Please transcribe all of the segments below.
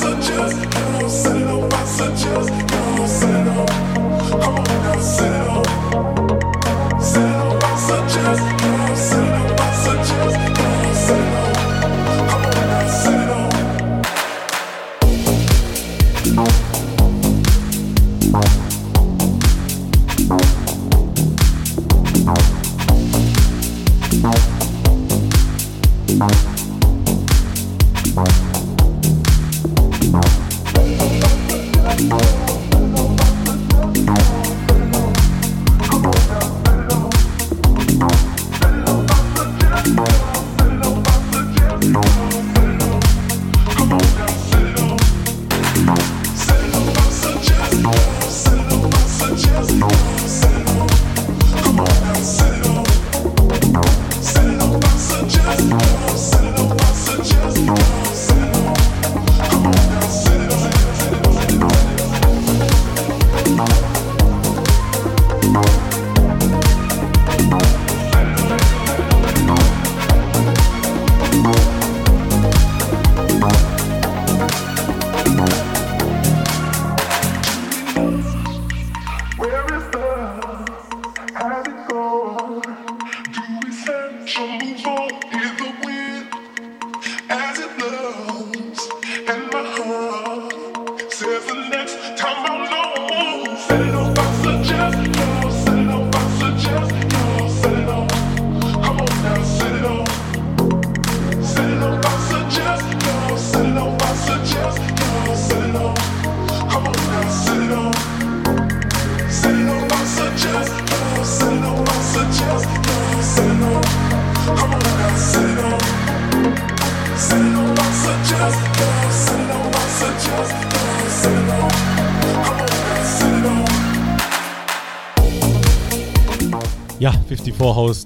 Set it up.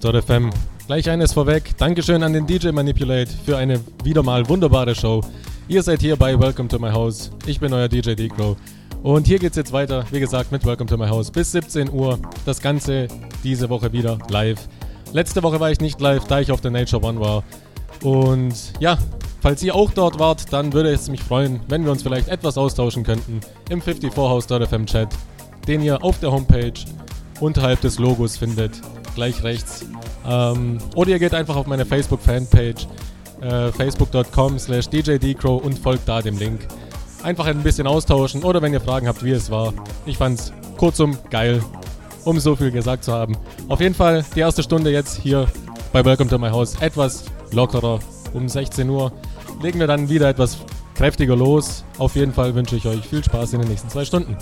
House.fm. Gleich eines vorweg. Dankeschön an den DJ Manipulate für eine wieder mal wunderbare Show. Ihr seid hier bei Welcome to My House. Ich bin euer DJ Decro. Und hier geht's jetzt weiter, wie gesagt, mit Welcome to My House bis 17 Uhr. Das Ganze diese Woche wieder live. Letzte Woche war ich nicht live, da ich auf der Nature One war. Und ja, falls ihr auch dort wart, dann würde es mich freuen, wenn wir uns vielleicht etwas austauschen könnten im 54house.fm Chat, den ihr auf der Homepage unterhalb des Logos findet gleich rechts. Ähm, oder ihr geht einfach auf meine Facebook-Fanpage, äh, facebook.com slash djdcrow und folgt da dem Link. Einfach ein bisschen austauschen oder wenn ihr Fragen habt, wie es war. Ich fand's kurzum geil, um so viel gesagt zu haben. Auf jeden Fall die erste Stunde jetzt hier bei Welcome to My House etwas lockerer. Um 16 Uhr legen wir dann wieder etwas kräftiger los. Auf jeden Fall wünsche ich euch viel Spaß in den nächsten zwei Stunden.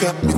And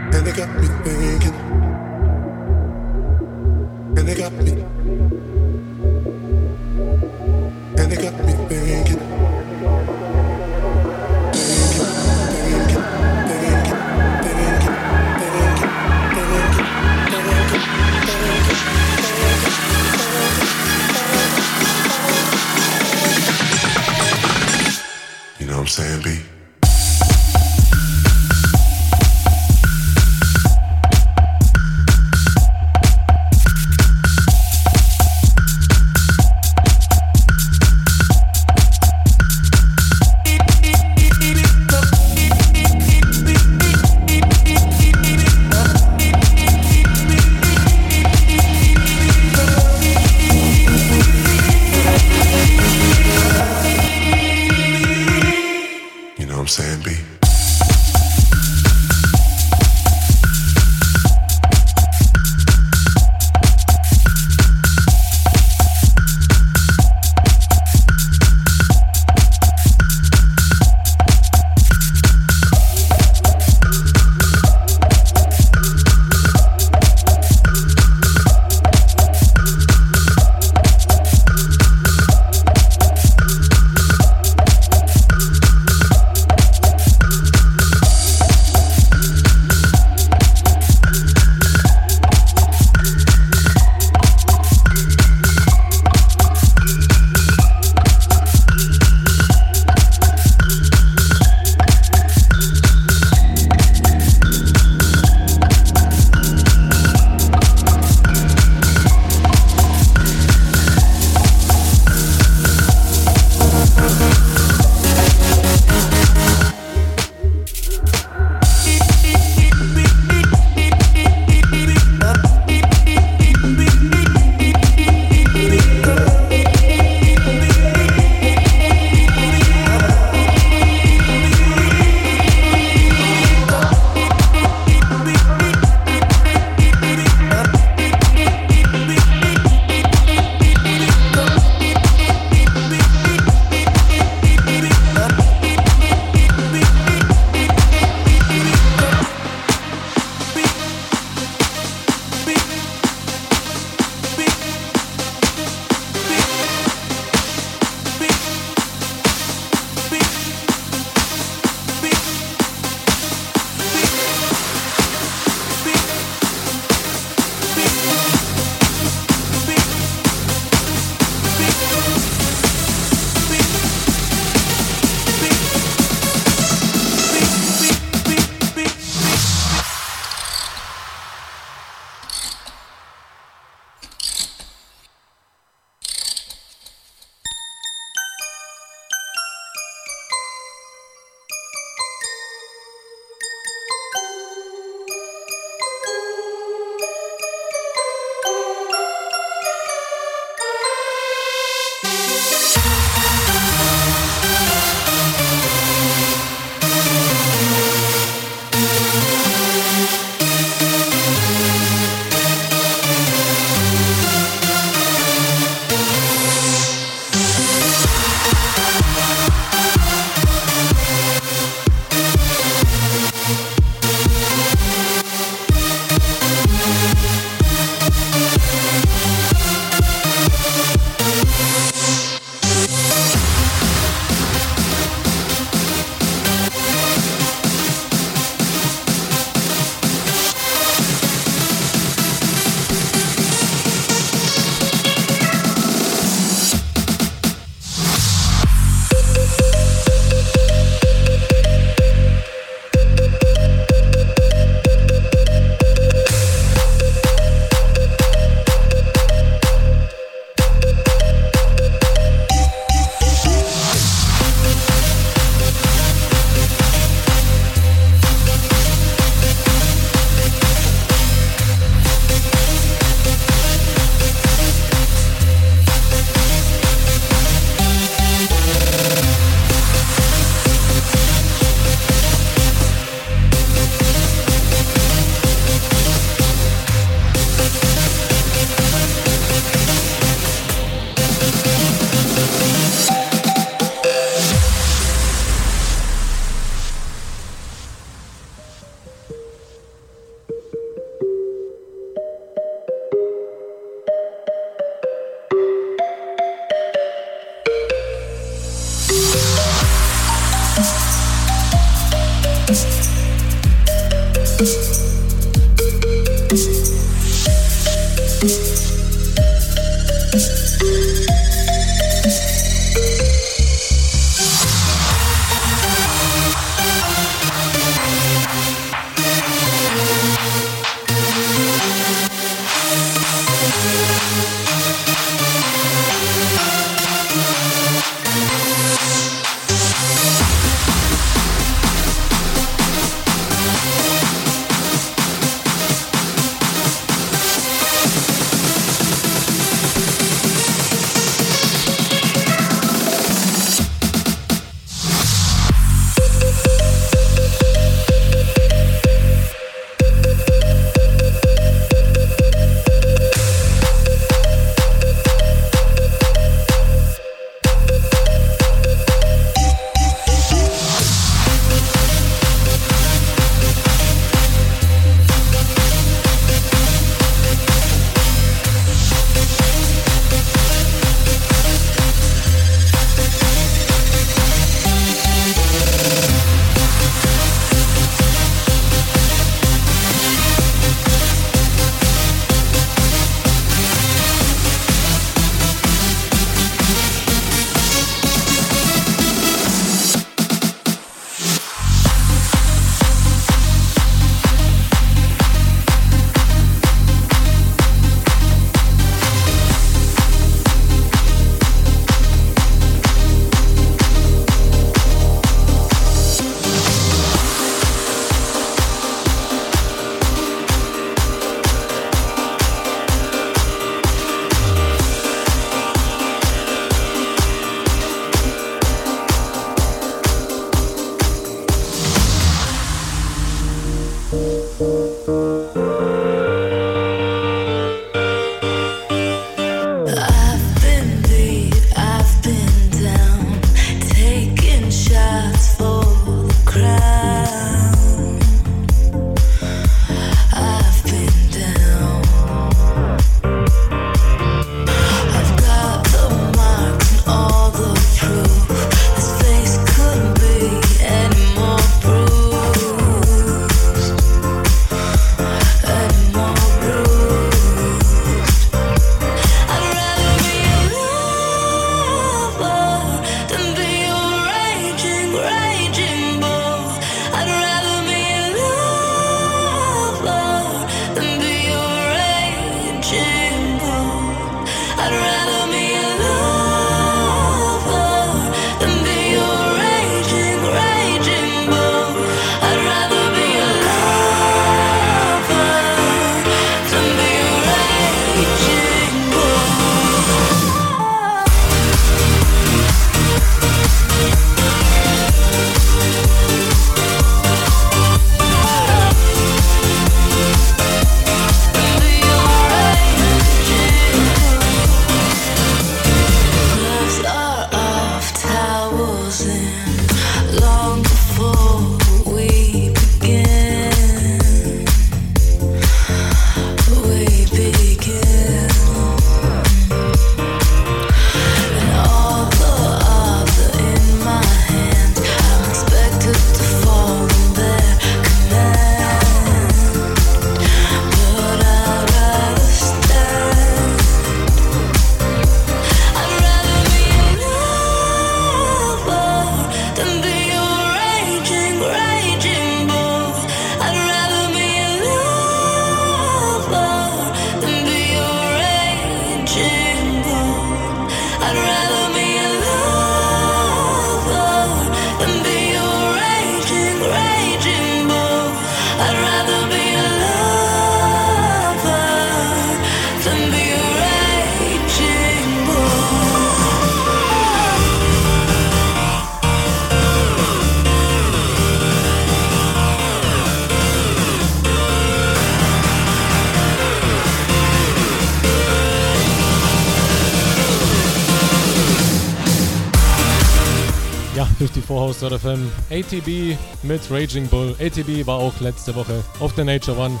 FM. ATB mit Raging Bull. ATB war auch letzte Woche auf der Nature One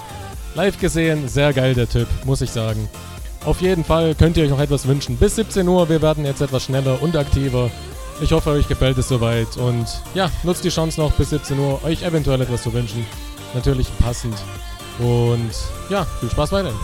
live gesehen. Sehr geil der Typ, muss ich sagen. Auf jeden Fall könnt ihr euch noch etwas wünschen. Bis 17 Uhr, wir werden jetzt etwas schneller und aktiver. Ich hoffe, euch gefällt es soweit. Und ja, nutzt die Chance noch bis 17 Uhr, euch eventuell etwas zu wünschen. Natürlich passend. Und ja, viel Spaß weiterhin.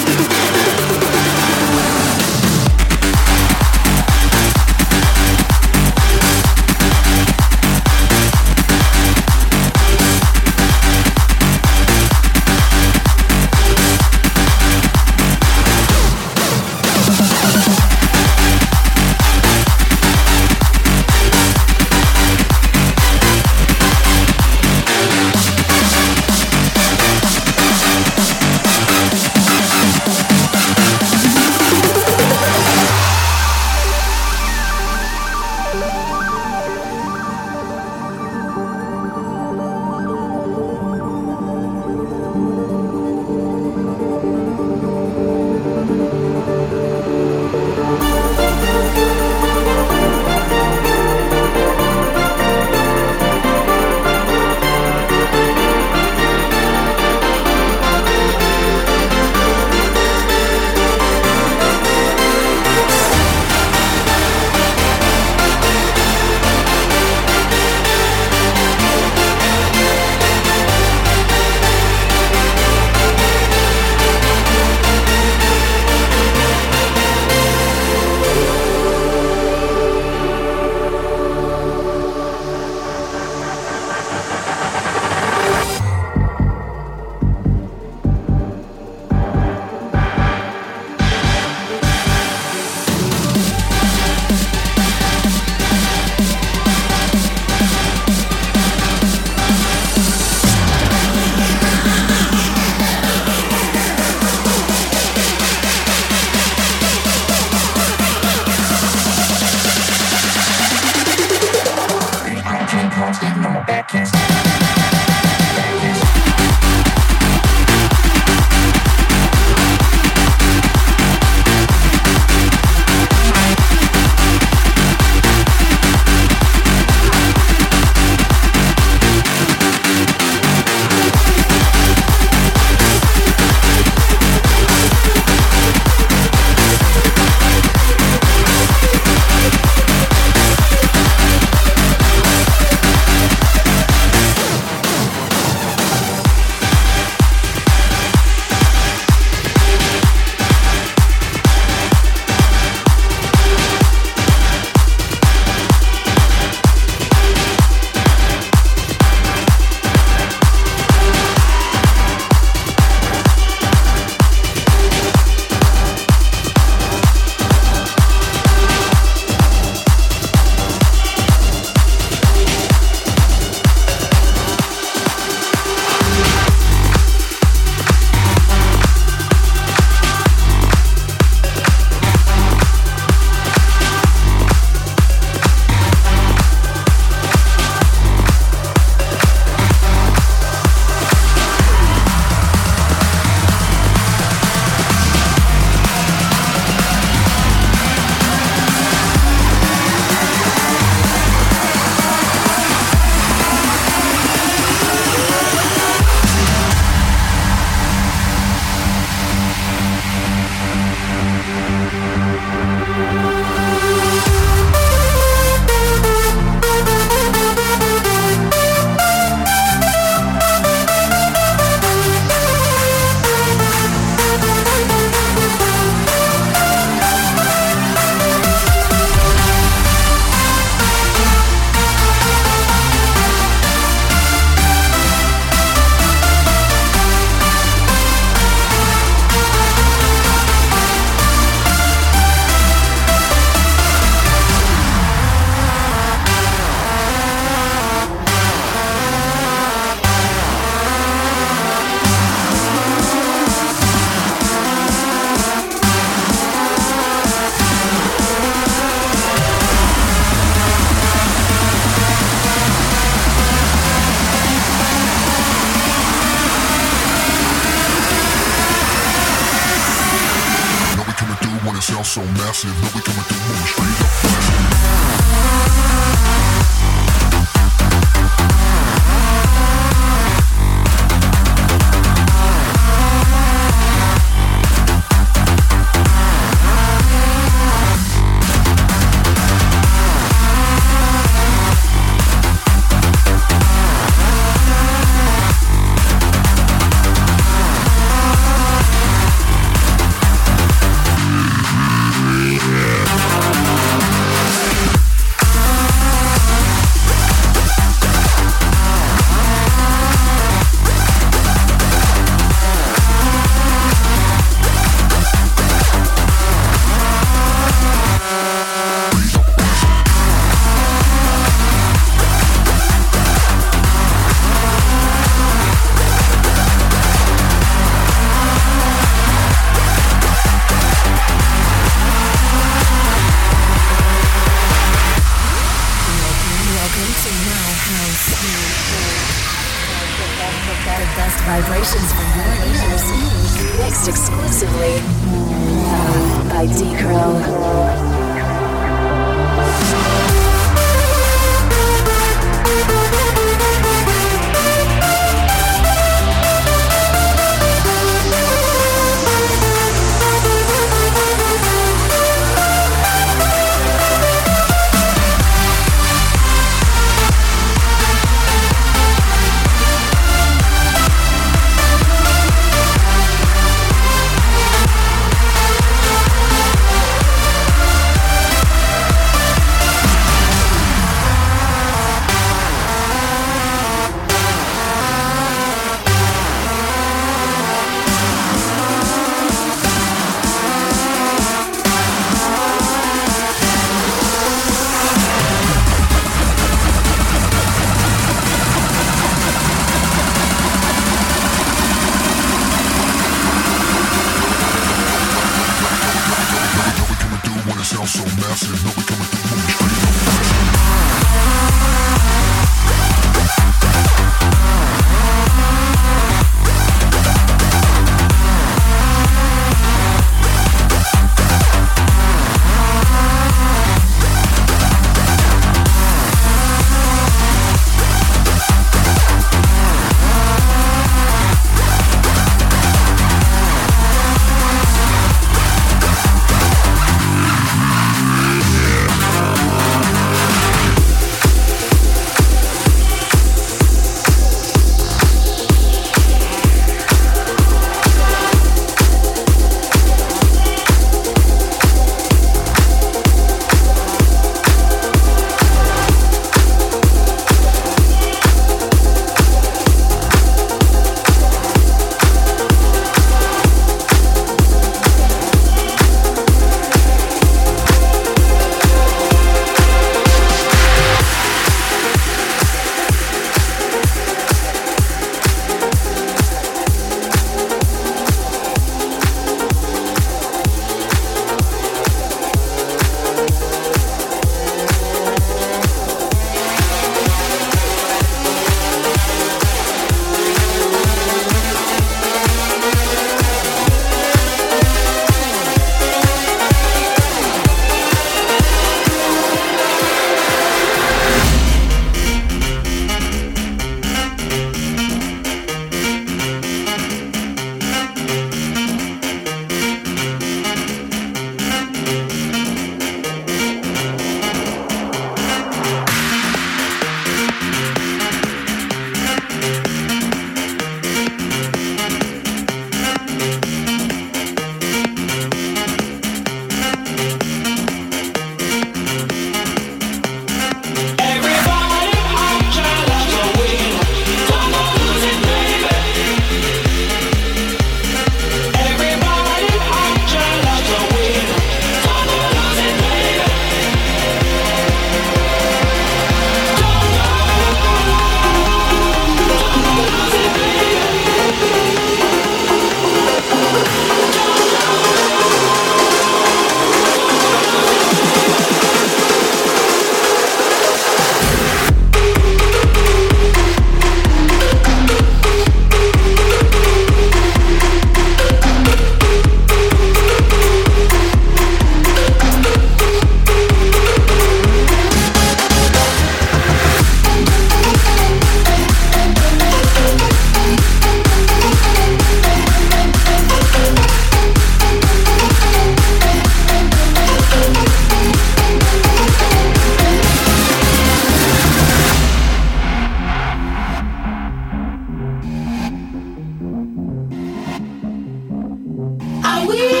we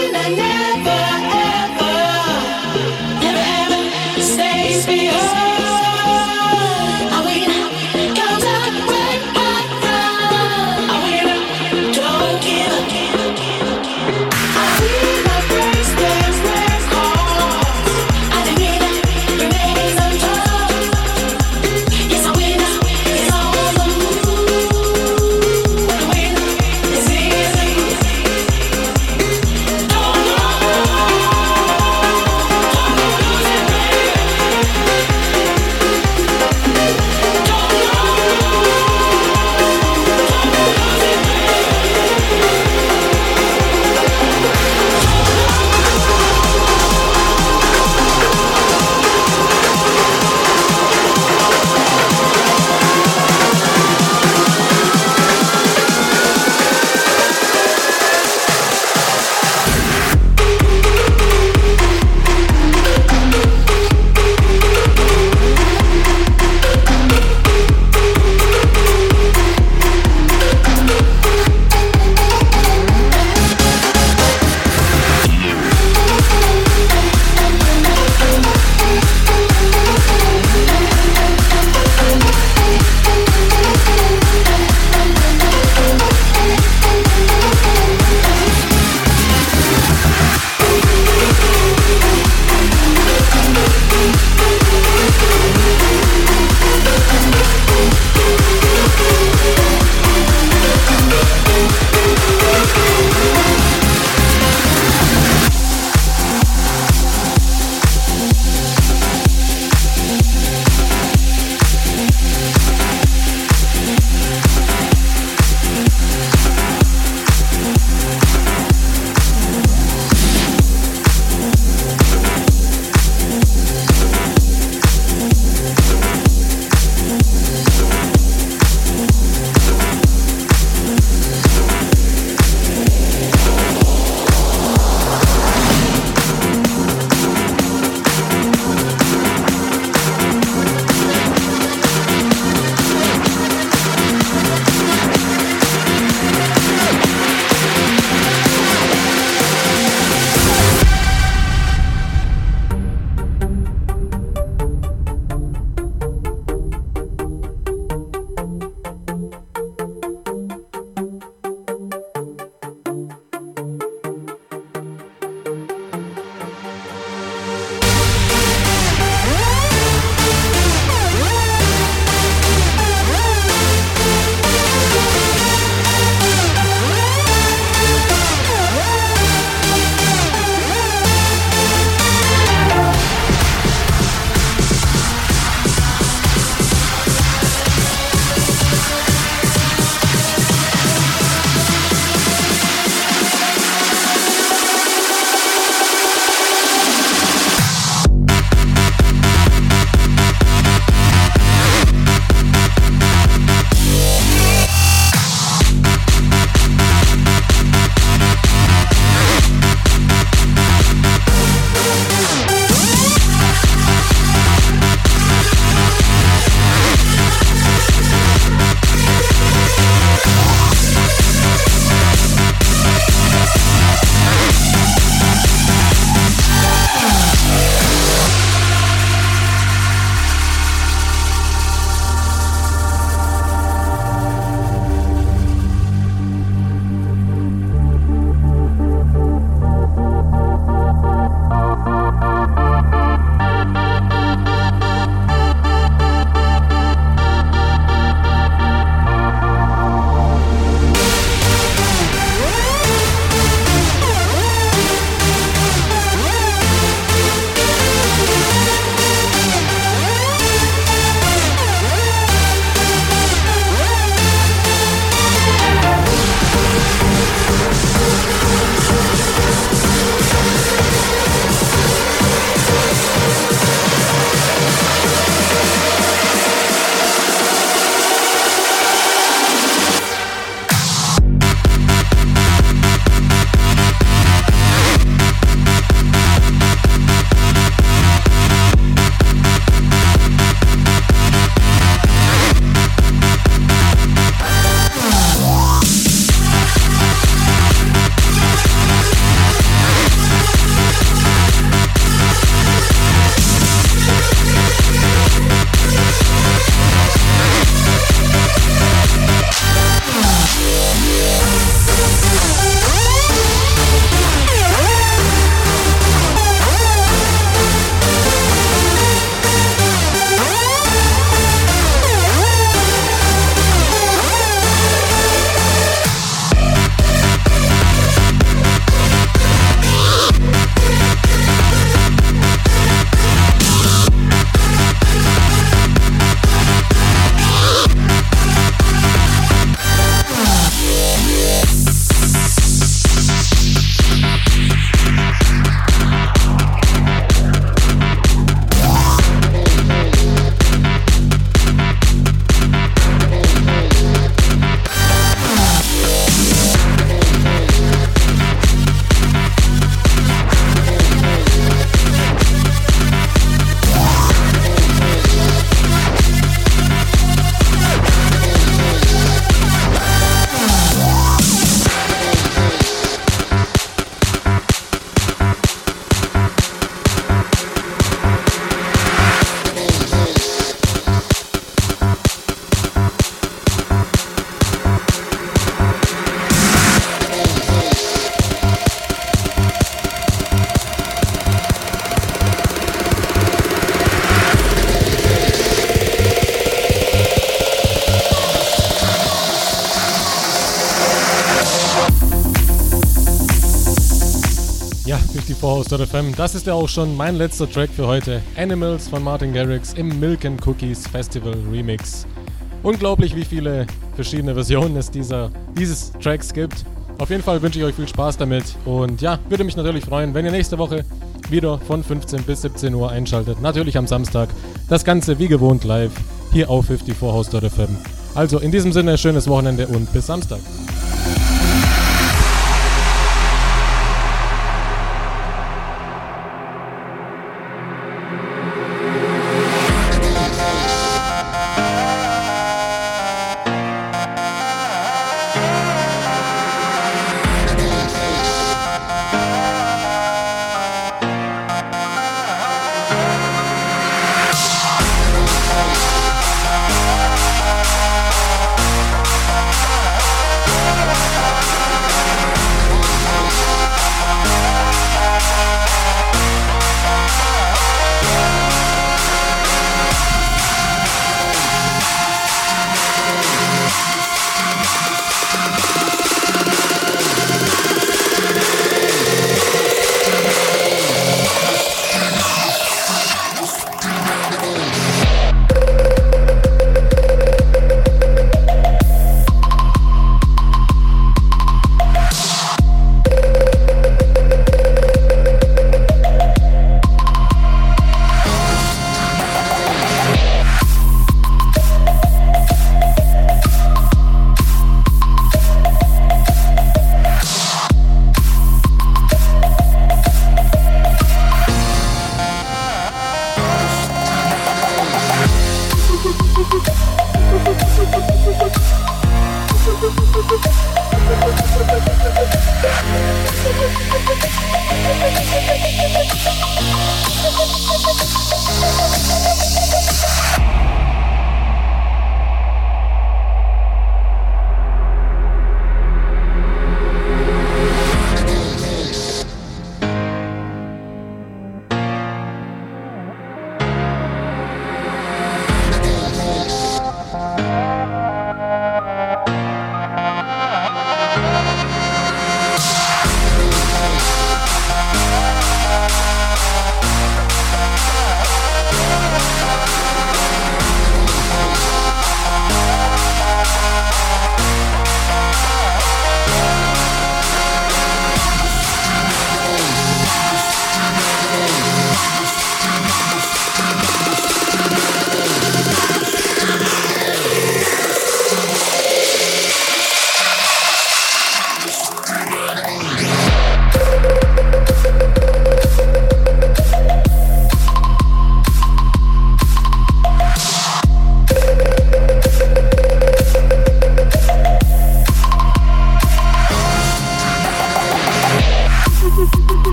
House.fm. Das ist ja auch schon mein letzter Track für heute. Animals von Martin Garrix im Milk and Cookies Festival Remix. Unglaublich, wie viele verschiedene Versionen es dieser, dieses Tracks gibt. Auf jeden Fall wünsche ich euch viel Spaß damit und ja, würde mich natürlich freuen, wenn ihr nächste Woche wieder von 15 bis 17 Uhr einschaltet. Natürlich am Samstag. Das Ganze wie gewohnt live hier auf 54house.fm. Also in diesem Sinne, schönes Wochenende und bis Samstag.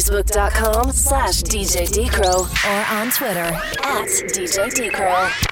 facebook.com slash DJ Decro or on Twitter at DJ Decro.